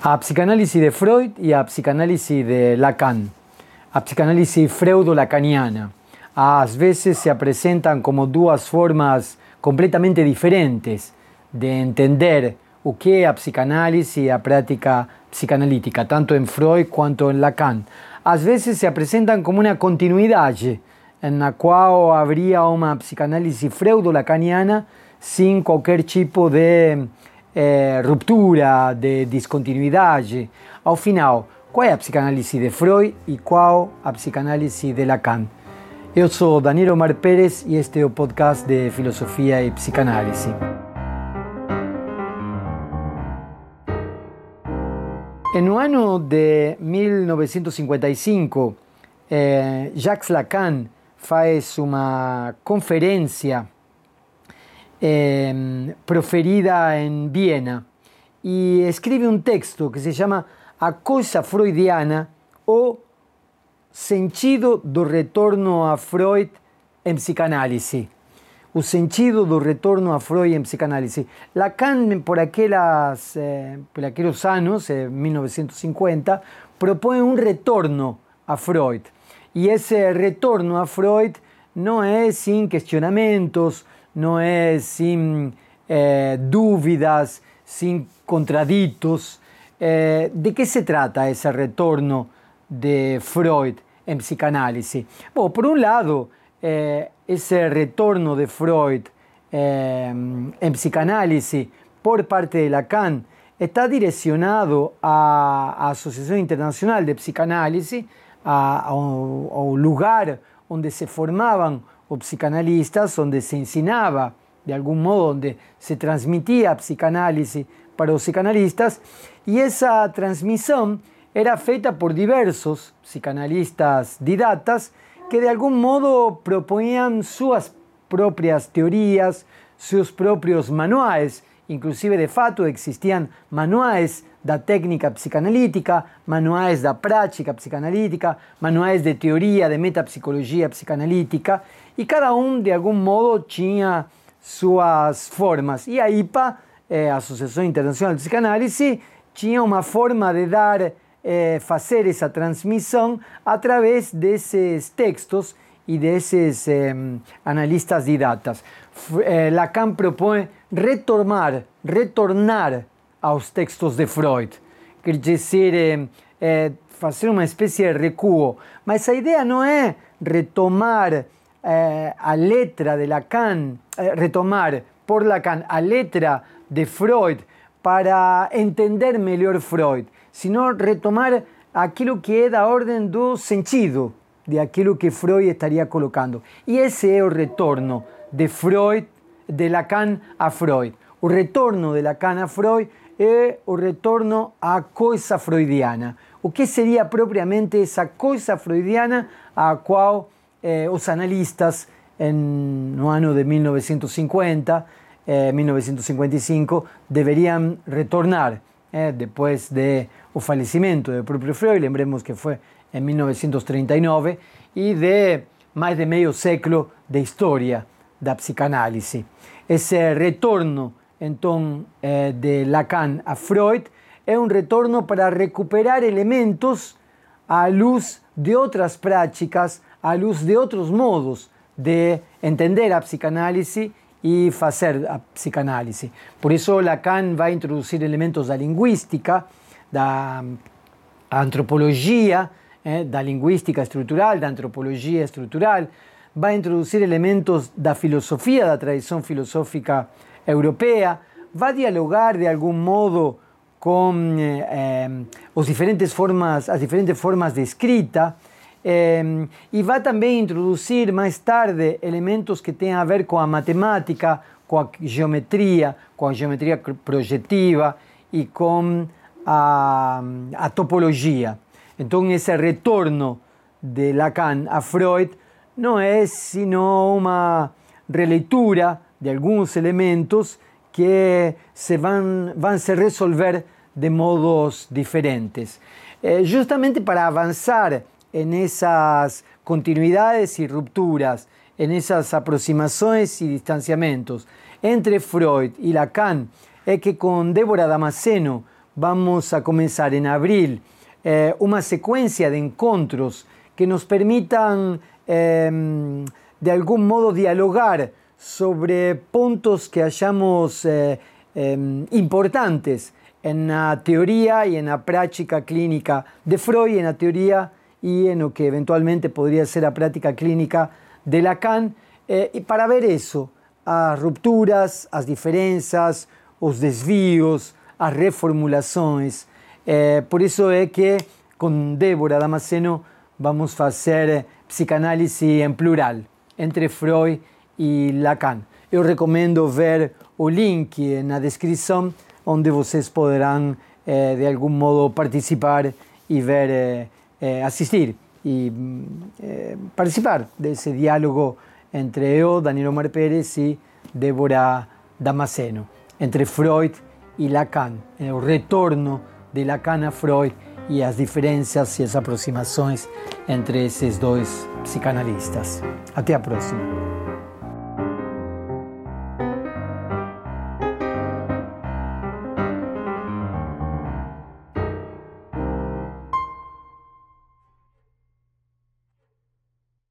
a psicanálisis de Freud y a psicanálisis de Lacan, a psicanálisis freudo-lacaniana. A veces se presentan como dos formas completamente diferentes de entender o que a psicanálise e a prática psicanalítica, tanto em Freud quanto em Lacan. Às vezes se apresentam como uma continuidade, na qual haveria uma psicanálise freudo-lacaniana sem qualquer tipo de eh, ruptura, de descontinuidade. Ao final, qual é a psicanálise de Freud e qual a psicanálise de Lacan? Eu sou Daniel Omar Pérez e este é o podcast de Filosofia e Psicanálise. No ano de 1955, eh, Jacques Lacan faz uma conferência eh, proferida em Viena e escreve um texto que se chama A Coisa Freudiana ou Sentido do Retorno a Freud em Psicanálise. o sentido do retorno a Freud en psicanálisis. Lacan, por, aquelas, eh, por aquellos años, en 1950, propone un retorno a Freud. Y ese retorno a Freud no es sin cuestionamientos, no es sin eh, dúvidas, sin contraditos. Eh, ¿De qué se trata ese retorno de Freud en psicanálisis? Bueno, por un lado, eh, ese retorno de Freud eh, en psicanálisis por parte de Lacan está direccionado a, la Asociación Internacional de Psicanálisis, a, un lugar donde se formaban los psicanalistas, donde se enseñaba de algún modo, donde se transmitía psicanálisis para los psicanalistas, y esa transmisión era feita por diversos psicanalistas didatas que de algún modo proponían sus propias teorías, sus propios manuales, inclusive de fato existían manuales da técnica psicanalítica, manuales da práctica psicanalítica, manuales de teoría de metapsicología psicanalítica, y cada uno de algún modo tenía sus formas. Y a IPA, eh, Asociación Internacional de Psicanálisis, tenía una forma de dar eh, hacer esa transmisión a través de esos textos y de esos em, analistas didatas. Eh, Lacan propone retornar, retornar a los textos de Freud, quiere decir, em, eh, hacer una especie de recuo. Mas esa idea no es retomar eh, a letra de Lacan, eh, retomar por Lacan a letra de Freud para entender mejor Freud, sino retomar aquello que da orden do sentido de aquello que Freud estaría colocando. Y ese es el retorno de Freud, de Lacan a Freud. El retorno de Lacan a Freud es el retorno a cosa freudiana. O que sería propiamente esa cosa freudiana a cual eh, los analistas en el año de 1950, 1955, eh, deberían retornar eh, después de o falecimiento del propio Freud, lembremos que fue en 1939, y de más de medio século de historia da psicanálisis. Ese retorno entonces eh, de Lacan a Freud es un retorno para recuperar elementos a luz de otras prácticas, a luz de otros modos de entender a psicanálisis y hacer a psicanálisis. Por eso Lacan va a introducir elementos de lingüística, da antropologia, eh, da linguística estrutural, da antropologia estrutural, vai introduzir elementos da filosofia, da tradição filosófica europeia, vai dialogar de algum modo com eh, eh, os diferentes formas, as diferentes formas de escrita, eh, e vai também introduzir mais tarde elementos que têm a ver com a matemática, com a geometria, com a geometria projetiva e com a, a topología. Entonces ese retorno de Lacan a Freud no es sino una relectura de algunos elementos que se van, van a resolver de modos diferentes. Eh, justamente para avanzar en esas continuidades y rupturas, en esas aproximaciones y distanciamientos entre Freud y Lacan, es que con Débora Damasceno vamos a comenzar en abril eh, una secuencia de encuentros que nos permitan em, de algún modo dialogar sobre puntos que hayamos eh, em, importantes en la teoría y en la práctica clínica de Freud, en la teoría y en lo que eventualmente podría ser la práctica clínica de Lacan, eh, y para ver eso, as rupturas, as diferenças, os desvios, as reformulações. É, por isso é que com Débora Damasceno vamos fazer psicanálise em plural, entre Freud e Lacan. Eu recomendo ver o link na descrição, onde vocês poderão, é, de algum modo, participar e ver, é, é assistir e é, participar desse diálogo entre yo, Daniel Omar Pérez y Débora Damasceno, entre Freud y Lacan, el retorno de Lacan a Freud y las diferencias y las aproximaciones entre esos dos psicanalistas. Hasta la próxima.